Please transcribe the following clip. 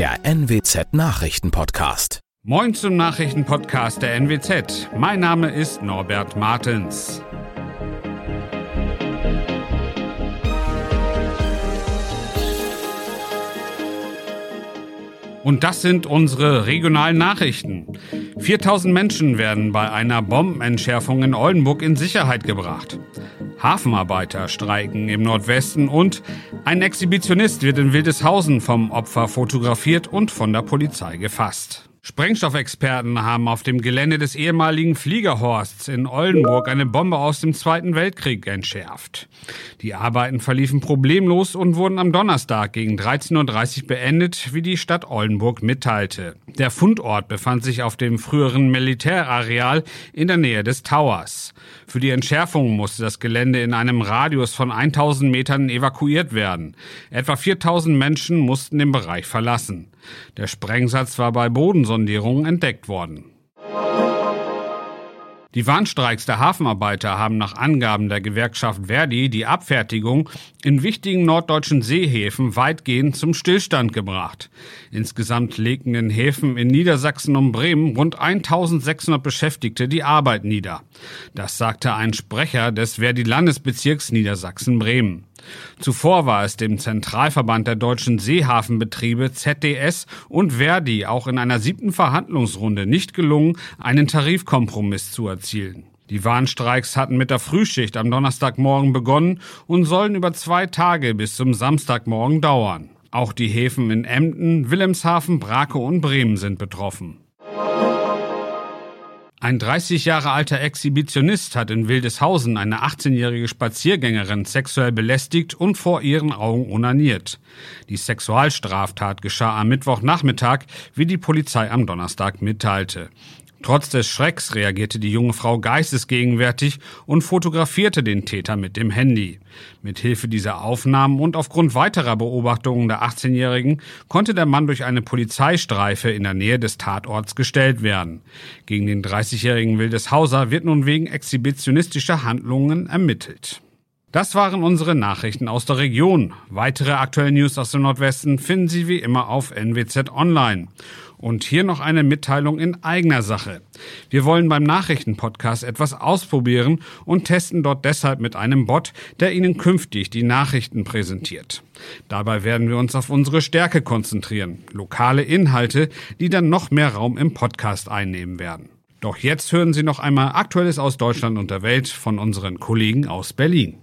der NWZ Nachrichtenpodcast. Moin zum Nachrichtenpodcast der NWZ. Mein Name ist Norbert Martens. Und das sind unsere regionalen Nachrichten. 4000 Menschen werden bei einer Bombenentschärfung in Oldenburg in Sicherheit gebracht. Hafenarbeiter streiken im Nordwesten und ein Exhibitionist wird in Wildeshausen vom Opfer fotografiert und von der Polizei gefasst. Sprengstoffexperten haben auf dem Gelände des ehemaligen Fliegerhorsts in Oldenburg eine Bombe aus dem Zweiten Weltkrieg entschärft. Die Arbeiten verliefen problemlos und wurden am Donnerstag gegen 13.30 Uhr beendet, wie die Stadt Oldenburg mitteilte. Der Fundort befand sich auf dem früheren Militärareal in der Nähe des Towers. Für die Entschärfung musste das Gelände in einem Radius von 1000 Metern evakuiert werden. Etwa 4000 Menschen mussten den Bereich verlassen. Der Sprengsatz war bei Bodensondierungen entdeckt worden. Die Warnstreiks der Hafenarbeiter haben nach Angaben der Gewerkschaft Verdi die Abfertigung in wichtigen norddeutschen Seehäfen weitgehend zum Stillstand gebracht. Insgesamt legten in Häfen in Niedersachsen und Bremen rund 1600 Beschäftigte die Arbeit nieder. Das sagte ein Sprecher des Verdi-Landesbezirks Niedersachsen-Bremen. Zuvor war es dem Zentralverband der deutschen Seehafenbetriebe ZDS und Verdi auch in einer siebten Verhandlungsrunde nicht gelungen, einen Tarifkompromiss zu erzielen. Die Warnstreiks hatten mit der Frühschicht am Donnerstagmorgen begonnen und sollen über zwei Tage bis zum Samstagmorgen dauern. Auch die Häfen in Emden, Wilhelmshaven, Brake und Bremen sind betroffen. Ein 30 Jahre alter Exhibitionist hat in Wildeshausen eine 18-jährige Spaziergängerin sexuell belästigt und vor ihren Augen onaniert. Die Sexualstraftat geschah am Mittwochnachmittag, wie die Polizei am Donnerstag mitteilte. Trotz des Schrecks reagierte die junge Frau geistesgegenwärtig und fotografierte den Täter mit dem Handy. Mit Hilfe dieser Aufnahmen und aufgrund weiterer Beobachtungen der 18-Jährigen konnte der Mann durch eine Polizeistreife in der Nähe des Tatorts gestellt werden. Gegen den 30-jährigen Wildeshauser wird nun wegen exhibitionistischer Handlungen ermittelt. Das waren unsere Nachrichten aus der Region. Weitere aktuelle News aus dem Nordwesten finden Sie wie immer auf NWZ Online. Und hier noch eine Mitteilung in eigener Sache. Wir wollen beim Nachrichtenpodcast etwas ausprobieren und testen dort deshalb mit einem Bot, der Ihnen künftig die Nachrichten präsentiert. Dabei werden wir uns auf unsere Stärke konzentrieren, lokale Inhalte, die dann noch mehr Raum im Podcast einnehmen werden. Doch jetzt hören Sie noch einmal Aktuelles aus Deutschland und der Welt von unseren Kollegen aus Berlin.